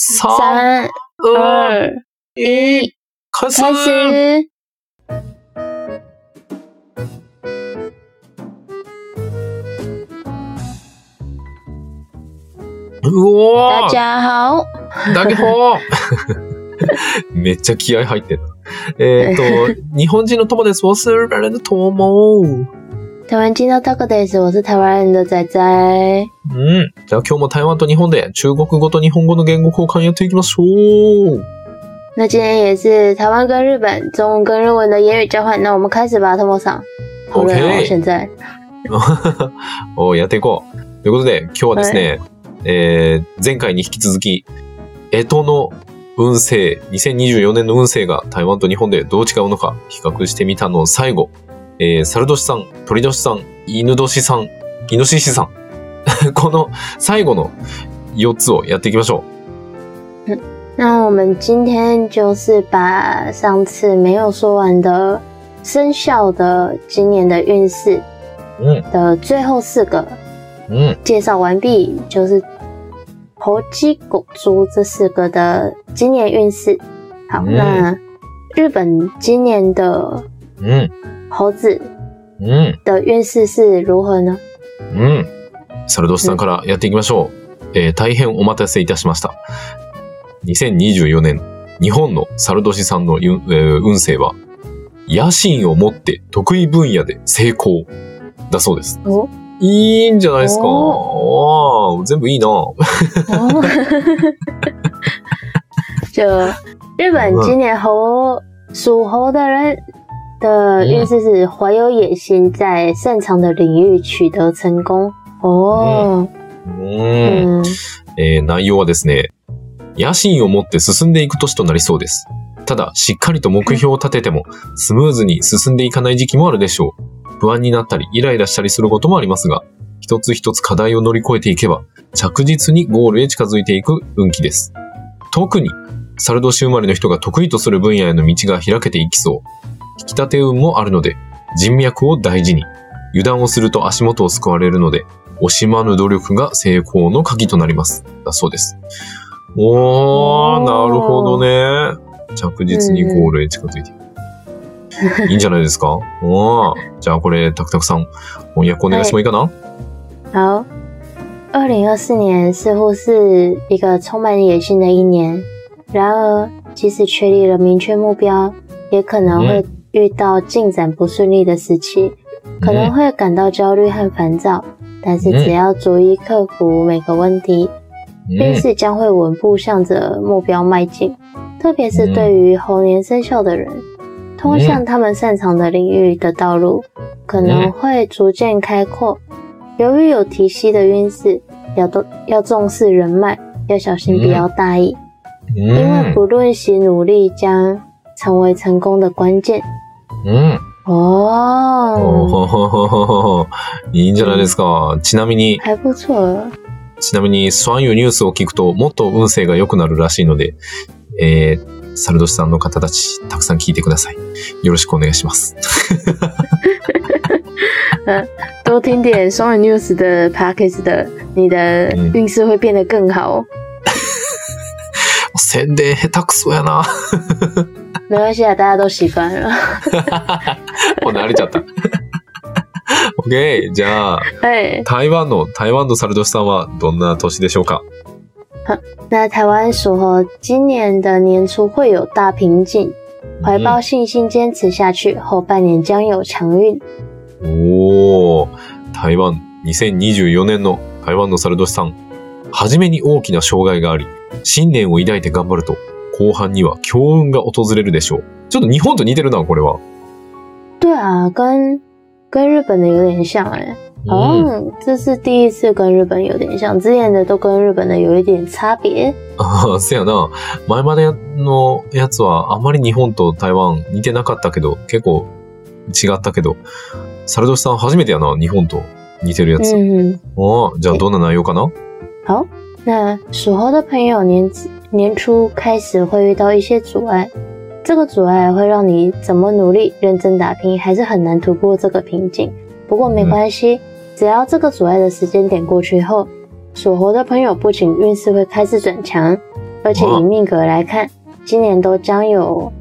三、三、二、一，开始。うお大家好，めっちゃ気合入ってる。えっ、と、日本人の友です。我是日本人的友。台湾进到 Talk Days，我是台湾人的仔仔。うん。じゃあ今日も台湾と日本で中国語と日本語の言語交換やっていきましょう。那今天也是台湾跟日本中文跟日文的言语交换，那我们开始吧，托莫桑。好冷哦 OK 现在。おやっていこう。ということで、今日はですね、えー、前回に引き続き、干支の運勢、2024年の運勢が台湾と日本でどう違うのか比較してみたの最後、えー、猿年さん、鳥年さん、犬年さん、イノシシさん。この最後の4つをやっていきましょ那我们今天就是把上次没有说完的生肖的今年的运势う。うん。的最后四个うん。介绍完毕，就是猴、鸡、狗、猪这四个的今年运势。好，嗯那日本今年的うん。猴子うん。的运势是如何呢？うん。猿年さんからやっていきましょう。えー大変お待たせいたしました。2024年、日本の猿年さんのゆえー運勢は、野心を持って得意分野で成功だそうです。哦いいんじゃないですか。わあ全部いいな。哦，就日本今年猴属猴的人？的运势是怀有野心，在擅长的领域取得成功。哦，うーん。嗯えー内容はですね、野心を持って進んでいく年となりそうです。ただ、しっかりと目標を立てても、スムーズに進んでいかない時期もあるでしょう。不安になったり、イライラしたりすることもありますが、一つ一つ課題を乗り越えていけば、着実にゴールへ近づいていく運気です。特に、猿年生まれの人が得意とする分野への道が開けていきそう。引き立て運もあるので、人脈を大事に。油断をすると足元を救われるので、惜しまぬ努力が成功の鍵となります。だそうです。おー、なるほどね。着実にゴールへ近づいていく。いいんじゃないですか？おー。じゃあこれ、タクタクさん、翻訳お願いしてもいいかな、好。二零二四年似乎是一个充满野心的一年，然而，即使确立了明确目标，也可能会遇到进展不顺利的时期，可能会感到焦虑和烦躁。但是，只要逐一克服每个问题，运势将会稳步向着目标迈进。特别是对于猴年生肖的人，通向他们擅长的领域的道路可能会逐渐开阔。由于有提息的运势，要多要重视人脉，要小心不要大意，因为不论其努力将成为成功的关键。うん。おいいんじゃないですか。ちなみに、还不错。ちなみに、そういうニュースを聞くと、もっと運勢が良くなるらしいので、えー、サルドシさんの方たち、たくさん聞いてください。よろしくお願いします。多听点双语 news 的 package 的，你的嗯运势会变得更好。宣伝下手くそやな。没关系啊，大家都习惯了。もう慣れちゃった。OK。じゃあ、哎，台湾の、台湾のサルドシさんはどんな年でしょうか？那台湾属猴今年的年初会有大瓶颈，怀抱信心坚持下去，后半年将有强运。おー、台湾2024年の台湾のサルドシさん。はじめに大きな障害があり、信念を抱いて頑張ると、後半には強運が訪れるでしょう。ちょっと日本と似てるな、これは。对啊，跟跟日本的有点像哎、好うん。像这是第一次跟日本有点像，之前的都跟日本的有一点差别。ああ、せやな。前までのやつはあまり日本と台湾似てなかったけど、結構違ったけど、サルドシさん初めてやな、日本と似てるやつ。嗯，ああ、じゃあどんな内容かな？好，那属猴的朋友年年初开始会遇到一些阻碍，这个阻碍会让你怎么努力、认真打拼，还是很难突破这个瓶颈。不过没关系，只要这个阻碍的时间点过去后，属猴的朋友不仅运势会开始转强， 而且以命格来看，今年都将有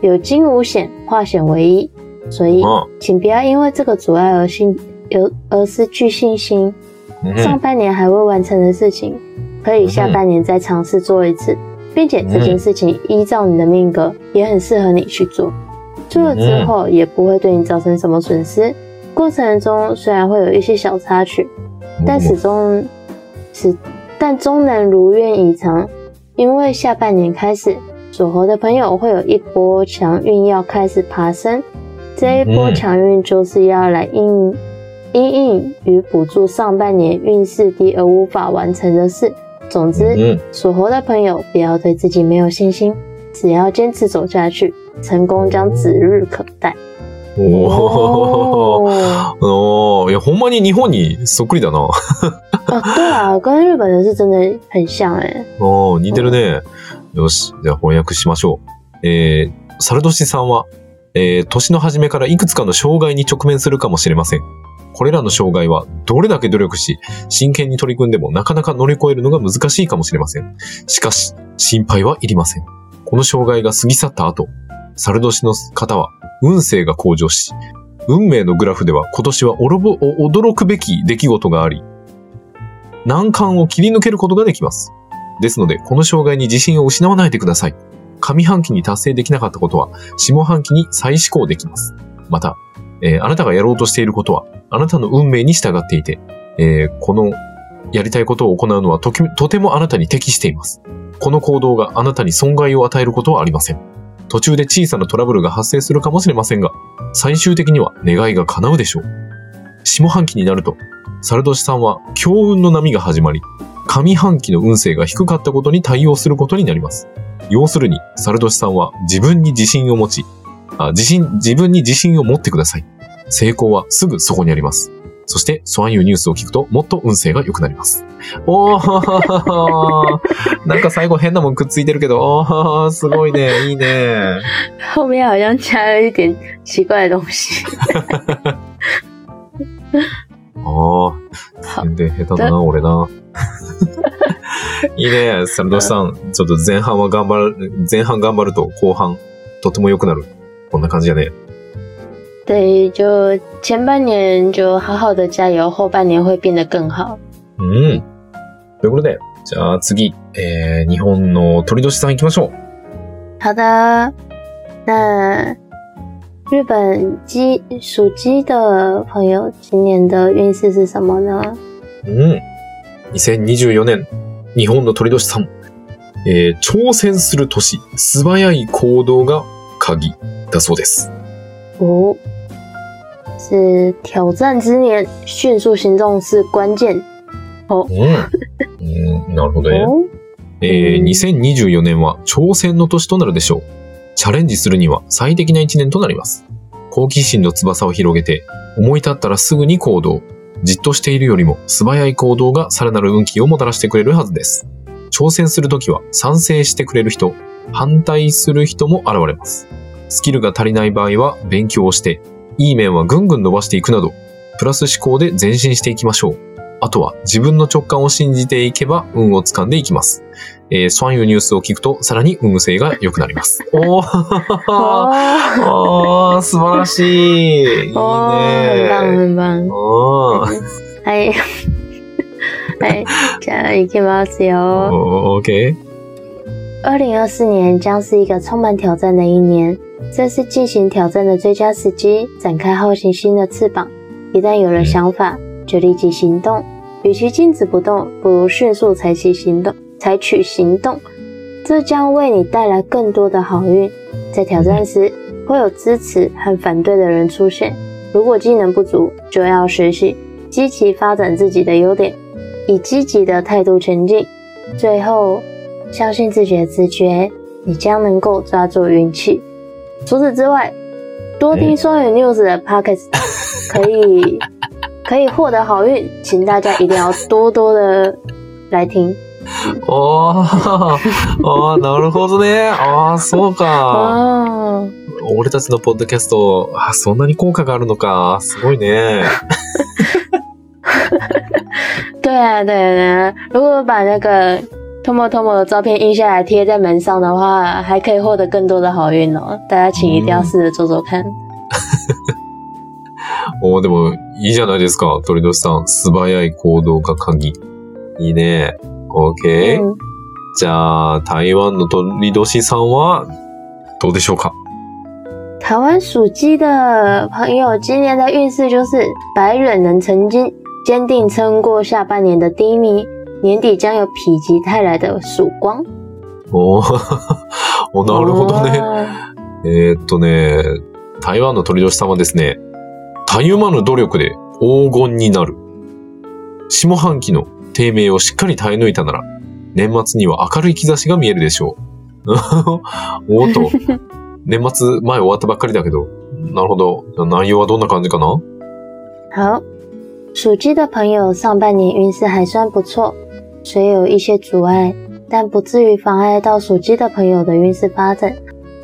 有金无险，化险为夷，所以あ请不要因为这个阻碍而信而而失去信心。うん上半年还未完成的事情， 可以下半年再尝试做一次，并且这件事情依照你的命格，也很适合你去做。做了之后也不会对你造成什么损失。过程中虽然会有一些小插曲，但始终是但终能如愿以偿。因为下半年开始，属猴的朋友会有一波强运要开始爬升，这一波嗯强运就是要来应因应与补助上半年运势低而无法完成的事。总之，うん。属猴的朋友不要对自己没有信心，只要坚持走下去，成功将指日可待。いや、ほんまに日本にそっくりだな。哦，对啊，跟日本的是真的很像哎。似てるね。よし、じゃあ翻訳しましょう。えー、サルドシさんは、えー、年の初めからいくつかの障害に直面するかもしれません。これらの障害はどれだけ努力し、真剣に取り組んでもなかなか乗り越えるのが難しいかもしれません。しかし、心配はいりません。この障害が過ぎ去った後、サルドシの方は運勢が向上し、運命のグラフでは今年はお驚くべき出来事があり、難関を切り抜けることができます。ですので、この障害に自信を失わないでください。上半期に達成できなかったことは、下半期に再試行できます。また、えーあなたがやろうとしていることは、あなたの運命に従っていて、えーこのやりたいことを行うのはととてもあなたに適しています。この行動があなたに損害を与えることはありません。途中で小さなトラブルが発生するかもしれませんが、最終的には願いが叶うでしょう。下半期になると、サルドシさんは強運の波が始まり、上半期の運勢が低かったことに対応することになります。要するに、サルドシさんは自分に自信を持ち、あ自信、自分に自信を持ってください。成功はすぐそこにあります。そして、ソアンユーニュースを聞くと、もっと運勢が良くなります。おーなんか最後変なもんくっついてるけど、おーすごいね、いいね。后面好像加了一点奇怪的东西。ああ、全然下手だな、俺な。いいね、サルドシさん。ちょっと前半は頑張る、前半頑張ると後半、とても良くなる。こんな感じやね。对，就前半年就好好的加油，后半年会变得更好。うん。ということで、じゃあ次、えー、日本の鳥年さん行きましょう。好的，那日本鸡属鸡的朋友，今年的运势是什么呢？うん。2024年、日本の鳥年さん。えー、挑戦する年、素早い行動が鍵だそうです。哦，是挑战之年，迅速行动是关键。うん。うん、なるほどね。哦，えー2024年は挑戦の年となるでしょう。チャレンジするには最適な一年となります。好奇心の翼を広げて、思い立ったらすぐに行動。じっとしているよりも素早い行動がさらなる運気をもたらしてくれるはずです。挑戦するときは賛成してくれる人、反対する人も現れます。スキルが足りない場合は勉強をして、いい面はぐんぐん伸ばしていくなど、プラス思考で前進していきましょう。あとは自分の直感を信じていけば運を掴んでいきます。えー、スワンユーニュースを聞くとさらに運勢が良くなります。おー哦，おー素晴らしい。いいね。很棒。おーはい。はい。じゃあ行きますよ。OK。二零二四年将是一个充满挑战的一年，这是进行挑战的最佳时机，展开好奇心的翅膀。一旦有了想法，就立即行动。与其静止不动，不如迅速采取行动，采取行动，这将为你带来更多的好运。在挑战时，会有支持和反对的人出现。如果技能不足，就要学习积极发展自己的优点，以积极的态度前进。最后，相信自己的直觉，你将能够抓住运气。除此之外，多听双语 news 的 podcast 可 以可以获得好运，请大家一定要多多的来听。おーなるほどね。ああ、そうか。哦，俺たちのポッドキャスト、あそんなに効果があるのか。すごいね。对啊，对啊。如果把那个 Tomo Tomo 的照片印下来贴在门上的话，还可以获得更多的好运哦。大家请一定要试着做做看。おーでも、いいじゃないですか。鳥年さん。素早い行動が鍵。いいね。OK、嗯，じゃあ、台湾の鳥年さんは、どうでしょうか台湾属鸡的朋友今年的运势就是白忍能曾经坚定撑过下半年的低迷， 年底将有否极泰来的曙光。おー おなるほどね。えーっとね、台湾の鳥年さんはですね、たゆまぬ努力で黄金になる。下半期の低迷をしっかり耐え抜いたなら、年末には明るい兆しが見えるでしょう。おーっと、年末前終わったばっかりだけど、なるほど。内容はどんな感じかな？好，属鸡的朋友上半年运势还算不错，虽有一些阻碍，但不至于妨碍到属鸡的朋友的运势发展，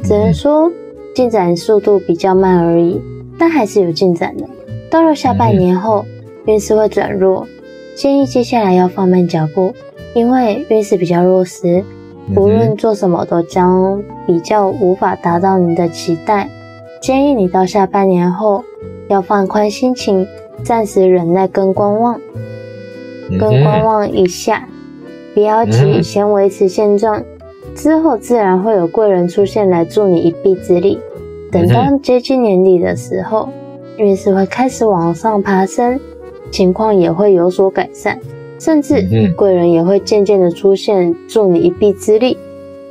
只能说进展速度比较慢而已，但还是有进展的。到了下半年后，运势会转弱，建议接下来要放慢脚步，因为运势比较弱时，无论做什么都将比较无法达到你的期待。建议你到下半年后要放宽心情，暂时忍耐跟观望，嗯跟观望一下，不要急，嗯先维持现状，之后自然会有贵人出现来助你一臂之力。等到接近年底的时候，运势会开始往上爬升，情况也会有所改善，甚至嗯贵人也会渐渐的出现，助你一臂之力。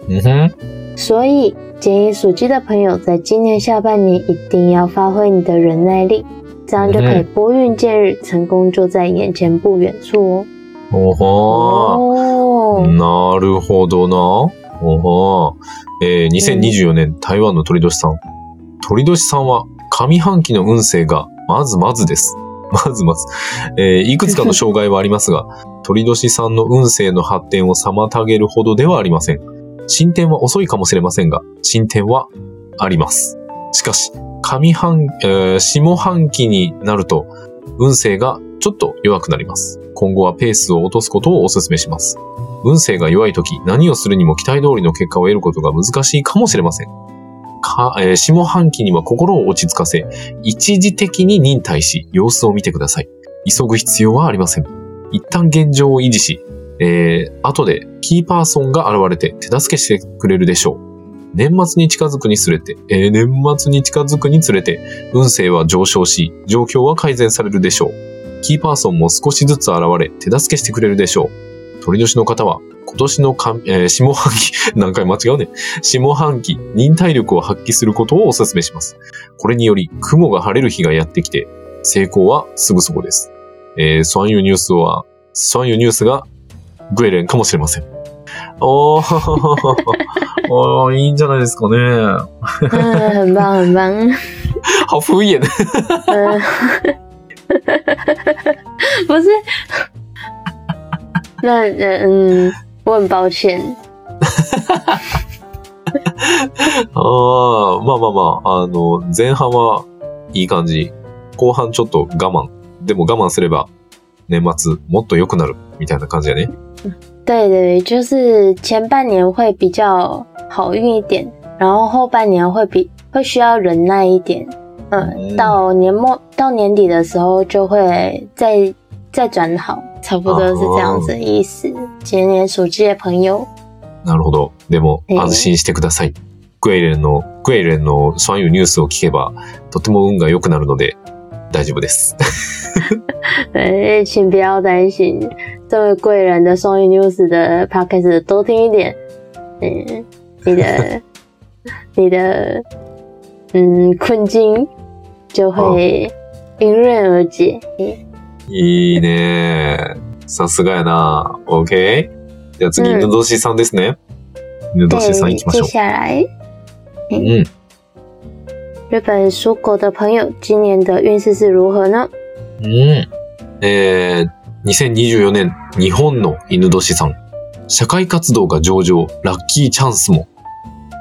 うんふん。所以建议属鸡的朋友在今年下半年一定要发挥你的忍耐力，这样就可以拨云见日，成功就在眼前不远处おほ哦。 ー。哦，なるほどな。おほー。えー、2024年台湾の鳥年さん。鳥年さんは上半期の運勢がまずまずです。まずまず。えーいくつかの障害はありますが、鳥年さんの運勢の発展を妨げるほどではありません。進展は遅いかもしれませんが、進展はあります。しかし、上半、えー下半期になると、運勢がちょっと弱くなります。今後はペースを落とすことをお勧めします。運勢が弱い時、何をするにも期待通りの結果を得ることが難しいかもしれません。かえー下半期には心を落ち着かせ、一時的に忍耐し、様子を見てください。急ぐ必要はありません。一旦現状を維持し、えー、後でキーパーソンが現れて手助けしてくれるでしょう。年末に近づくにつれて、えー年末に近づくにつれて、運勢は上昇し、状況は改善されるでしょう。キーパーソンも少しずつ現れ、手助けしてくれるでしょう。鳥年の方は、今年のかん、えー下半期、何回間違うね。下半期、忍耐力を発揮することをお勧めします。これにより、雲が晴れる日がやってきて、成功はすぐそこです。えー、ソアンユニュースは、ソアンユニュースが、グエレンかもしれません。おー、おーいいんじゃないですかね。嗯，很棒很棒。好敷衍。嗯，不是，那嗯，我很抱歉。ああ、まあまあまあ、あの、前半はいい感じ。後半ちょっと我慢。でも我慢すれば、年末もっと良くなる、みたいな感じやね。对对，就是前半年会比较好运一点，然后后半年会比会需要忍耐一点。嗯，嗯到年末到年底的时候就会再再转好，差不多是这样子的意思。今年属鸡的朋友，なるほど。でも、ええ安心してください。グエレンの、グエレンのソアンユニュースを聞けば、とても運が良くなるので、大丈夫です。哎，请不要担心，这位贵人的双语 news 的 podcast 多听一点，嗯，你的 你的嗯困境就会迎刃而解。いいねさすがやな OK? じゃあ次、うん犬年さんですね。犬年さん行きましょう。下来うん。日本属狗的朋友今年的运勢是如何呢？うん。えー、2024年、日本の犬年さん。社会活動が上々、ラッキーチャンスも。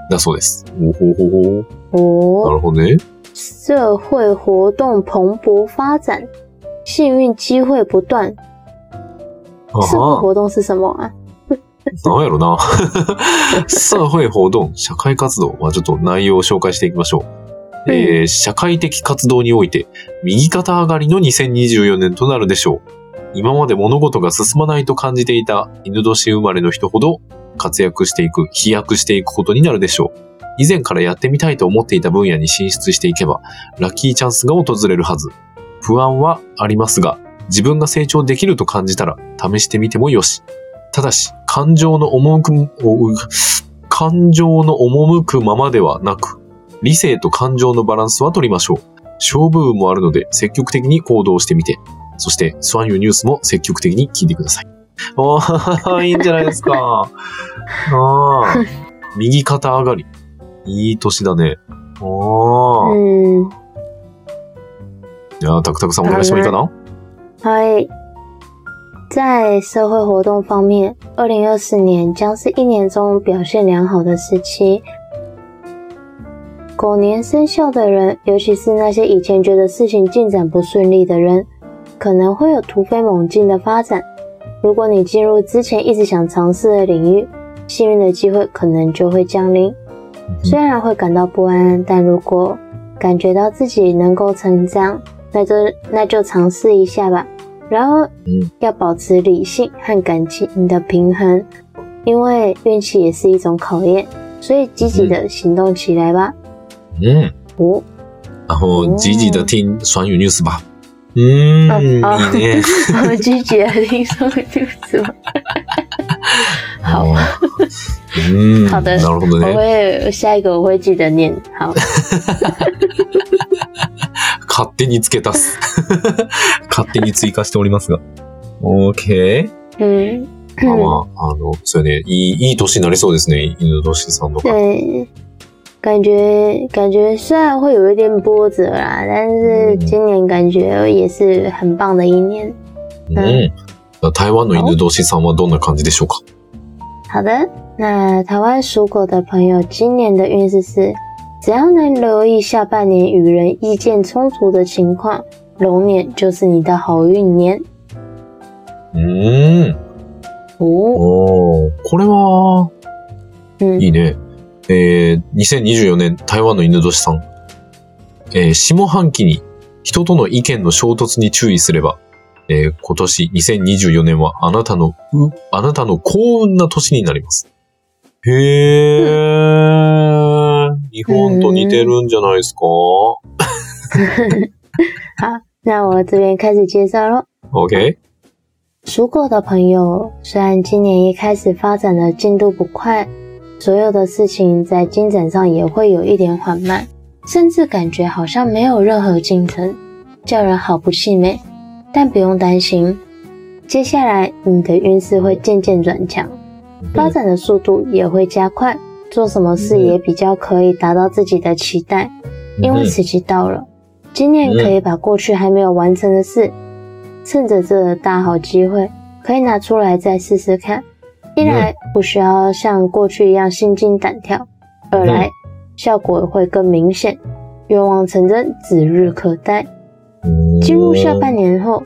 だそうです。おほほほ。な哦，るほどね。社会活动蓬勃发展，幸运机会不断。あ社会は活动是什么啊？なんやろな。社会活動、社会活動。まあちょっと内容を紹介していきましょう。えー社会的活動において、右肩上がりの2024年となるでしょう。今まで物事が進まないと感じていた犬年生まれの人ほど活躍していく、飛躍していくことになるでしょう。以前からやってみたいと思っていた分野に進出していけば、ラッキーチャンスが訪れるはず。不安はありますが、自分が成長できると感じたら試してみてもよし。ただし、感情の赴く、感情の赴くままではなく、理性と感情のバランスは取りましょう。勝負運もあるので積極的に行動してみて、そしてスワンユーニュースも積極的に聞いてください。ああ、いいんじゃないですか。ああ、右肩上がり。いい年だね。ああ、嗯，じゃあ、タクタクさんお願いしてもいいかな嗨，在社会活动方面，二零二四年将是一年中表现良好的时期。狗年生肖的人，尤其是那些以前觉得事情进展不顺利的人，可能会有突飞猛进的发展。如果你进入之前一直想尝试的领域，幸运的机会可能就会降临。 虽然会感到不安，但如果感觉到自己能够成长，那就那就尝试一下吧。然而，嗯要保持理性和感情的平衡，因为运气也是一种考验，所以积极的行动起来吧。うん。哦，然后积极的听双语 news 吧。嗯，嗯哦いいね。我拒绝听说就是吗？ 好哦。うん。好的我。会下一个我会记得念。好，勝手に付け足す。勝手に追加しておりますが。OK? 嗯，まあまあ、あの、そうね、いい、いい年になりそうですね。犬年さんとか。对，感觉感觉虽然会有一点波折啦，但是今年感觉也是很棒的一年。うん。台湾の犬年さんはどんな感じでしょうか？好的，那台湾属狗的朋友今年的运势是，只要能留意下半年与人意见冲突的情况，龙年就是你的好运年うーん。哦。おーこれは、嗯いいね。えー、2024年台湾の犬年さん。えー下半期に人との意見の衝突に注意すれば、えー今年2024年はあなたの、うあなたの幸運な年になります。へー。日本と似てるんじゃないですか？好，那我这边开始介绍喽。?OK? 属狗的朋友，虽然今年一开始发展的进度不快，所有的事情在进展上也会有一点缓慢，甚至感觉好像没有任何进程，叫人好不气馁。但不用担心，接下来你的运势会渐渐转强，发展的速度也会加快，做什么事也比较可以达到自己的期待，因为时机到了。今年可以把过去还没有完成的事，趁着这个大好机会，可以拿出来再试试看。一来不需要像过去一样心惊胆跳，二来效果会更明显，愿望成真指日可待。进入下半年后，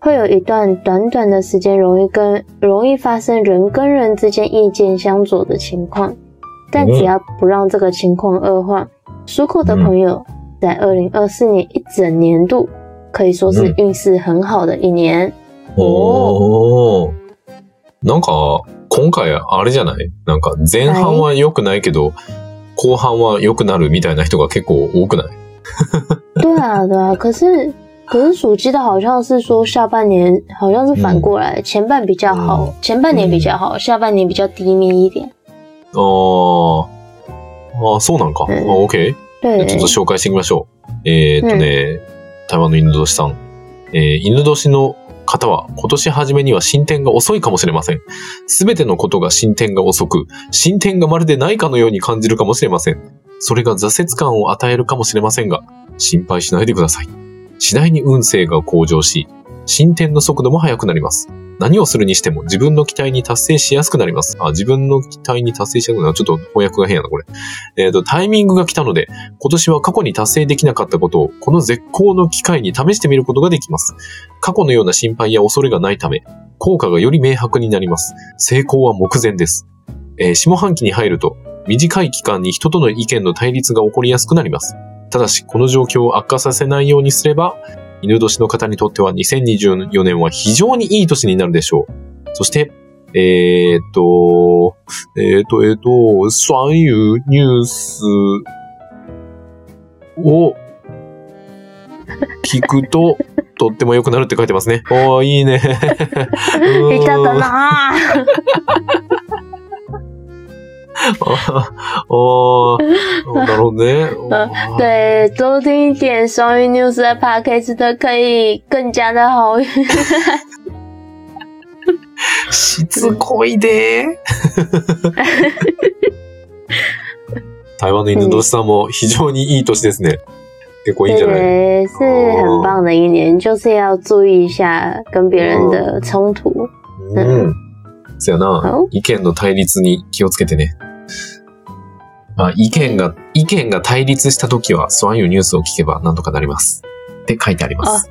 会有一段短短的时间，容易跟容易发生人跟人之间意见相左的情况，但只要不让这个情况恶化，属狗的朋友在二零二四年一整年度可以说是运势很好的一年。おー。なんか、今回あれじゃないなんか前半は良くないけど、後半は良くなるみたいな人が結構多くない对啊，对啊，可是 可是属鸡的好像是说下半年好像是反过来，前半比较好，前半年比较好，下半年比较低迷一点。あー。あー、そうなんか。うんあ OK? 对ちょっと紹介していきましょう。えーっとね、台湾の犬年さん。えー犬年の方は今年初めには進展が遅いかもしれません。すべてのことが進展が遅く、進展がまるでないかのように感じるかもしれません。それが挫折感を与えるかもしれませんが、心配しないでください。次第に運勢が向上し、進展の速度も速くなります。何をするにしても自分の期待に達成しやすくなります。あ、自分の期待に達成しやすくなる。ちょっと翻訳が変やな、これ。えっ、と、タイミングが来たので、今年は過去に達成できなかったことを、この絶好の機会に試してみることができます。過去のような心配や恐れがないため、効果がより明白になります。成功は目前です。えー下半期に入ると、短い期間に人との意見の対立が起こりやすくなります。ただし、この状況を悪化させないようにすれば、犬年の方にとっては2024年は非常にいい年になるでしょう。そして、えーっと、えーっと、えーっと、そういうニュースを聞くと、とっても良くなるって書いてますね。おー、いいね。いただな ぁ。ああ、なるほどね。对，多听一点双语 news 的 podcast 的，可以更加的好运。しつこいで。台湾の犬年さんも非常にいい年ですね。結構いいんじゃない对，是很棒的一年，就是要注意一下跟别人的冲突。うん。そやなお。意見の対立に気をつけてね。まあ、意見が、意見が対立した時は、そういうニュースを聞けばなんとかなります。って書いてあります。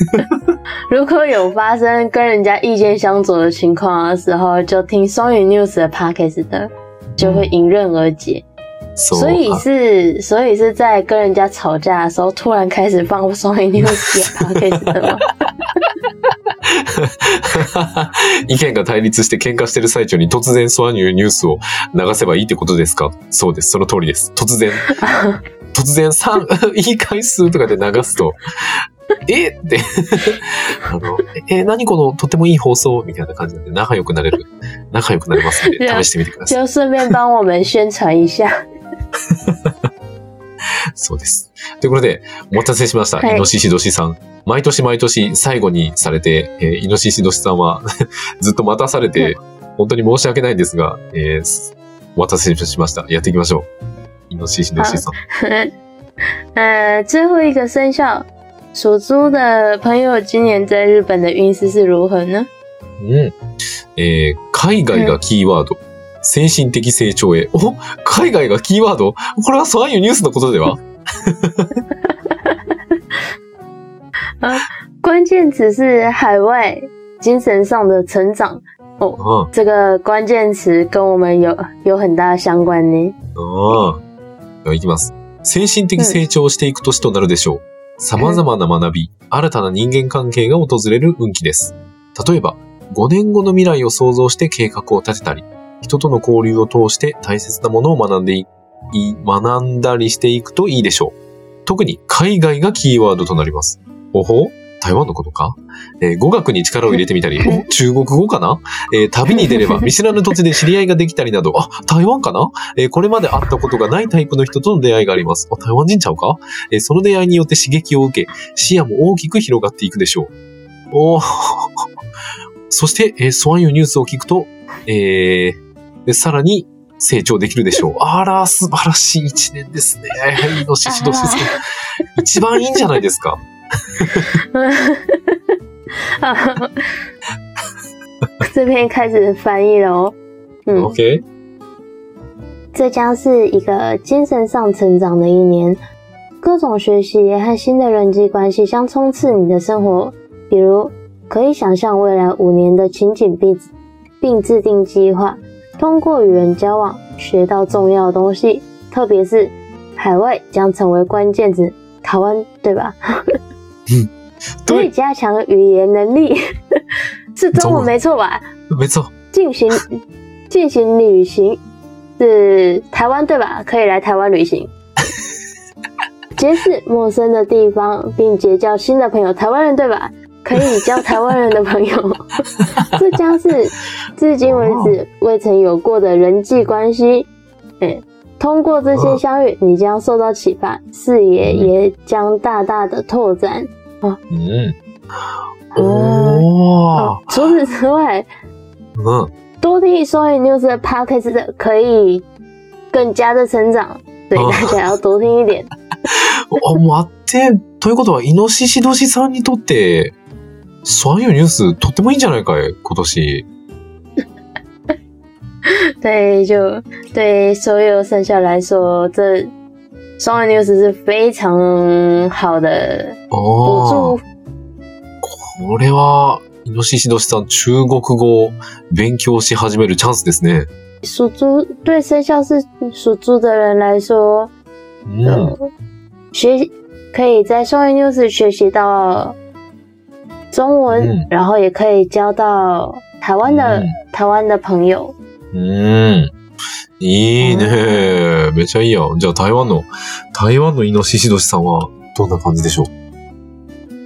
如果有发生跟人家意见相左的情况的时候，就听双语 news 的 podcast 的，就会迎刃而解。そう。所以あ是，所以是在跟人家吵架的时候，突然开始放双语 news 的 podcast 的吗？ 意見が対立して喧嘩してる最中に突然そういうニュースを流せばいいってことですか？そうです。その通りです。突然、突然3、言い返すとかで流すと、え？って、あの、え、何このとってもいい放送みたいな感じで仲良くなれる。仲良くなれますので、試してみてください。就顺便帮我们宣传一下。そうです。ということで、お待たせしました。はいイノシシドシさん。毎年毎年最後にされて、えーイノシシドシさんは ずっと待たされて、本当に申し訳ないんですが、えーすお待たせしました。やっていきましょう。イノシシドシさん。呃，最后一个生肖属猪的朋友，今年在日本的运势是如何呢？うん。えー海外がキーワード。精神的成長へ。お？海外がキーワード？これはそういうニュースのことでは？关键词是海外精神上的成长。あ这个关键词跟我们有有很大的相关呢。あ。ああ。では行きます。精神的成長をしていく年となるでしょう。様々な学び、新たな人間関係が訪れる運気です。例えば、5年後の未来を想像して計画を立てたり、人との交流を通して大切なものを学んでい、い学んだりしていくといいでしょう。特に海外がキーワードとなります。おほ？台湾のことか、えー語学に力を入れてみたり、お 中国語かな、えー旅に出れば 見知らぬ土地で知り合いができたりなど、あ、台湾かな、えーこれまで会ったことがないタイプの人との出会いがあります。あ、台湾人ちゃうか、えーその出会いによって刺激を受け、視野も大きく広がっていくでしょう。おー そして、えー、そういうニュースを聞くと、えさらに成長できるでしょう。あら、素晴らしい一年ですね。イノシシ年ですね。一番いいんじゃないですか？这边开始翻译了哦。嗯，OK? 这将是一个精神上成长的一年，各种学习和新的人际关系将冲刺你的生活。比如，可以想象未来五年的情景并并制定计划，通过与人交往学到重要的东西，特别是海外将成为关键词，台湾对吧？可以对，加强语言能力，是中文没错吧？没错。进行 进行旅行是台湾对吧？可以来台湾旅行，结识陌生的地方，并结交新的朋友。台湾人对吧？可以交台湾人的朋友，这将是至今为止未曾有过的人际关系。哎，通过这些相遇，你将受到启发，视野也将大大的拓展。うん。哦おー。除此之外，うん。多听双语 news 的 podcast 的可以更加的成長。对，哦大家要多听一点。あ、待って。ということは、イノシシ年さんにとって、そういうニュースとってもいいんじゃないかい今年。对，就对所有生肖来说，这双语 news 是非常好的补ああ。助。これは、イノシシ年さん、中国語を勉強し始めるチャンスですね。属猪对生肖是属猪的人来说，うん。呃，学可以在双语 news 学习到中文，嗯然后也可以交到台湾的、嗯台湾的朋友。うん。いいね。めちゃいいや。じゃあ台湾の、台湾のイノシシ年さんはどんな感じでしょう？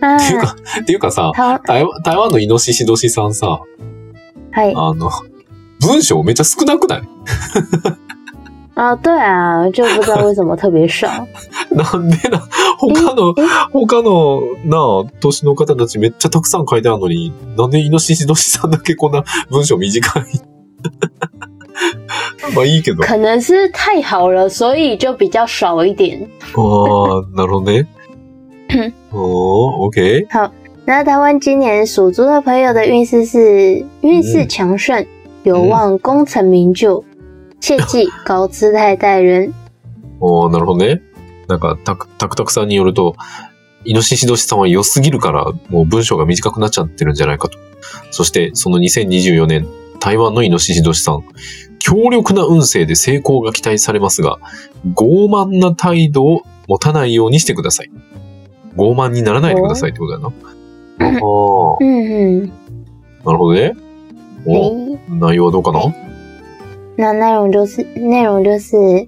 那っていうか、っていうかさ、台湾台湾のイノシシ年さんさ、嗨あの、文章めっちゃ少なくない？啊，对啊，就不知道为什么特别少。なんでな、他の、他のな、年の方たちめっちゃたくさん書いてあるのに、なんでイノシシ年さんだけこんな文章短い？まあいいけど。あ可能是太好了，所以就比较少一点。あ、なるほどね。おー、OK。那台湾今年属猪的朋友的运势是运势强盛，有望功成名就，切记高姿态待人。なるほどね。なんか、たく、たくたくさんによると、イノシシ年さんは良すぎるから、もう文章が短くなっちゃってるんじゃないかと。そして、その2024年、台湾のイノシシ年さん、強力な運勢で成功が期待されますが、傲慢な態度を持たないようにしてください。傲慢にならないでくださいってことだよな。ああ、嗯なるほどね。嗯，お、诶，内容はどうかな？那内容就是内容就是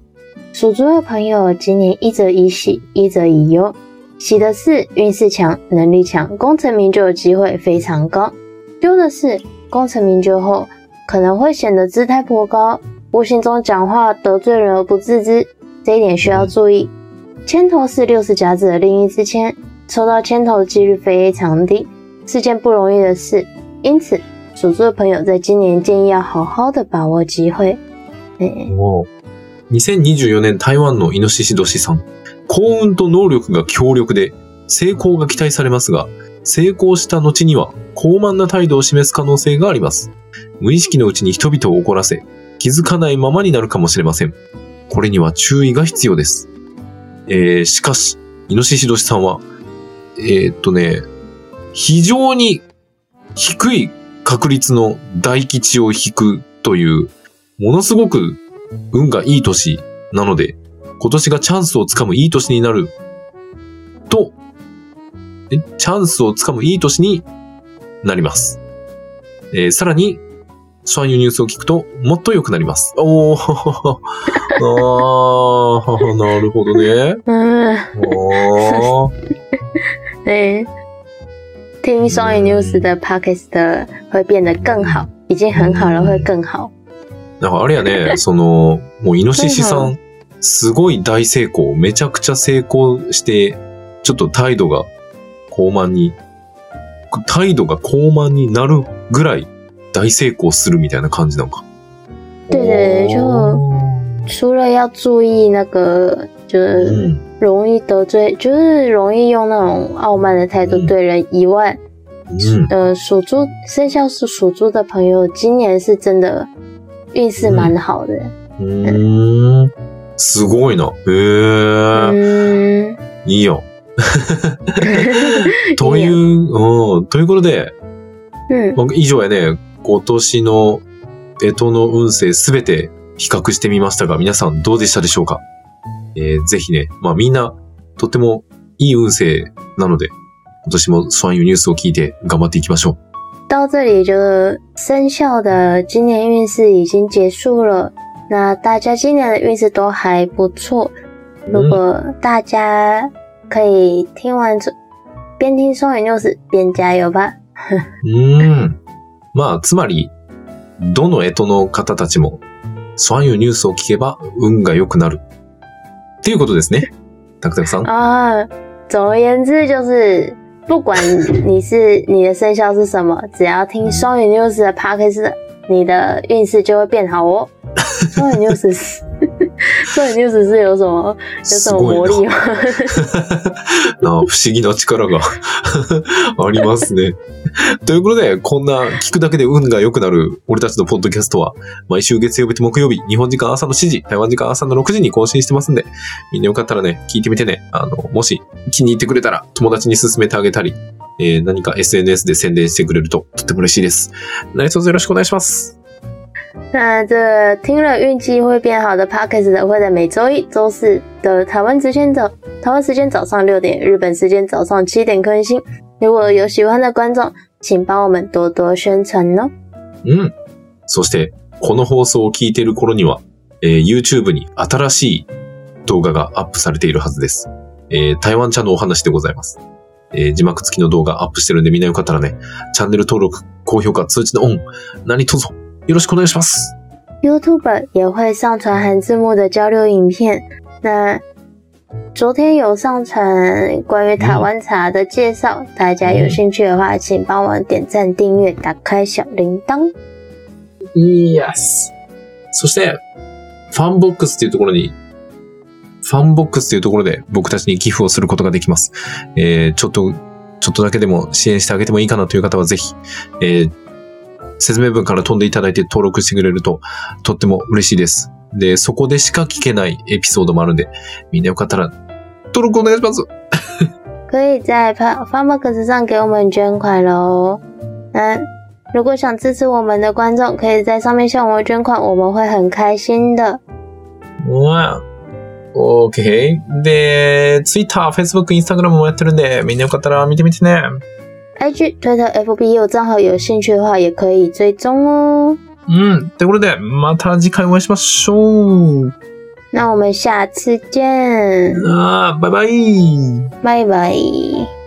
属猪的朋友今年一则以喜，一则以忧。喜的是运势强，能力强，功成名就的机会非常高。忧的是功成名就后可能会显得姿态颇高，无形中讲话得罪人而不自知，这一点需要注意。牵头是六十甲子的另一支签，抽到牵头的几率非常低，是件不容易的事。因此，属猪的朋友在今年建议要好好的把握机会。诶お2024年台湾のイノシシ年さん。幸運と能力が強力で成功が期待されますが、 成功した後には高慢な態度を示す可能性があります。無意識のうちに人々を怒らせ、気づかないままになるかもしれません。これには注意が必要です。えー、しかし、イノシシ年さんは、えーっとね、非常に低い確率の大吉を引くという、ものすごく運がいい年なので、今年がチャンスをつかむいい年になると、えチャンスをつかむいい年になります。えーさらに、そういうニュースを聞くと、もっと良くなります。おー、あー、なるほどね。嗯，おー。对，听双语 news 的 podcast 会变得更好，已经很好了，会更好。なんかあれやね、その、もうイノシシさん、すごい大成功、めちゃくちゃ成功して、ちょっと態度が高慢に、態度が高慢になるぐらい大成功するみたいな感じなのか。对对就除了要注意那个，就う是ん。容易得罪，就是容易用那种傲慢的态度对人以外，うん。呃，属猪生肖是属猪的朋友，今年是真的运势蛮好的。うーん。すごいな。へえ、嗯，いいよ。という、うん、ということで、嗯，まあ以上やね、今年の干支の運勢すべて比較してみましたが、皆さんどうでしたでしょうか？えーぜひね、まあみんなとってもいい運勢なので、今年もそういうニュースを聞いて頑張っていきましょう。到这里就是生肖的今年运势已经结束了。那大家今年的运势都还不错，如果大家可以听完这边听双语 news 边加油吧。うーん。まあ、つまり、どの干支の方たちも、そういうニュースを聞けば運が良くなる。っていうことですね。たくたくさん。啊，总而言之就是，不管你是你的生肖是什么，只要听双语 news 的 podcast，你的运势就会变好哦。双语 news 是双语 news 是有什么有什么魔力吗？あ不思議な力が ありますね。ということで、こんな聞くだけで運が良くなる俺たちのポッドキャストは、毎週月曜日と木曜日、日本時間朝の7時、台湾時間朝の6時に更新してますんで、みんなよかったらね、聞いてみてね。あの、もし気に入ってくれたら友達に勧めてあげたり、えー何か SNS で宣伝してくれるととっても嬉しいです。何卒よろしくお願いします。那这听了运气会变好的 Podcast 的会在每周一、周四的台湾时间早台湾时间早上六点，日本时间早上七点更新。如果有喜欢的观众，请帮我们多多宣传哦。うん。そして、この放送を聞いている頃には、えー YouTube に新しい動画がアップされているはずです。えー台湾茶のお話でございます。えー字幕付きの動画アップしてるんでみんなよかったらね、チャンネル登録、高評価、通知のオン、何卒よろしくお願いします。YouTube 也会上传含字幕的交流影片。那昨天有上传关于台湾茶的介绍，大家有興趣的话，请帮我点赞、订阅、打开小铃铛。Yes! そして、FANBOX っていうところに、 FANBOX っていうところで僕たちに寄付をすることができます。えー、ちょっと、ちょっとだけでも支援してあげてもいいかなという方はぜひ、えー、説明文から飛んでいただいて登録してくれるととっても嬉しいです。で、そこでしか聞けないエピソードもあるんで、みんなよかったら登録お願いします。可以在 Fa- FANBOX 上给我们捐款喽。那如果想支持我们的观众，可以在上面向我们捐款，我们会很开心的。わ OK。で、Twitter、Facebook、Instagram もやってるんで、みんなよかったら見てみてね。IG、Twitter、FB 也有账号，有兴趣的话也可以追踪哦。うん。ということで、また次回お会いしましょう。那我们下次见，あーバイバイ。拜拜。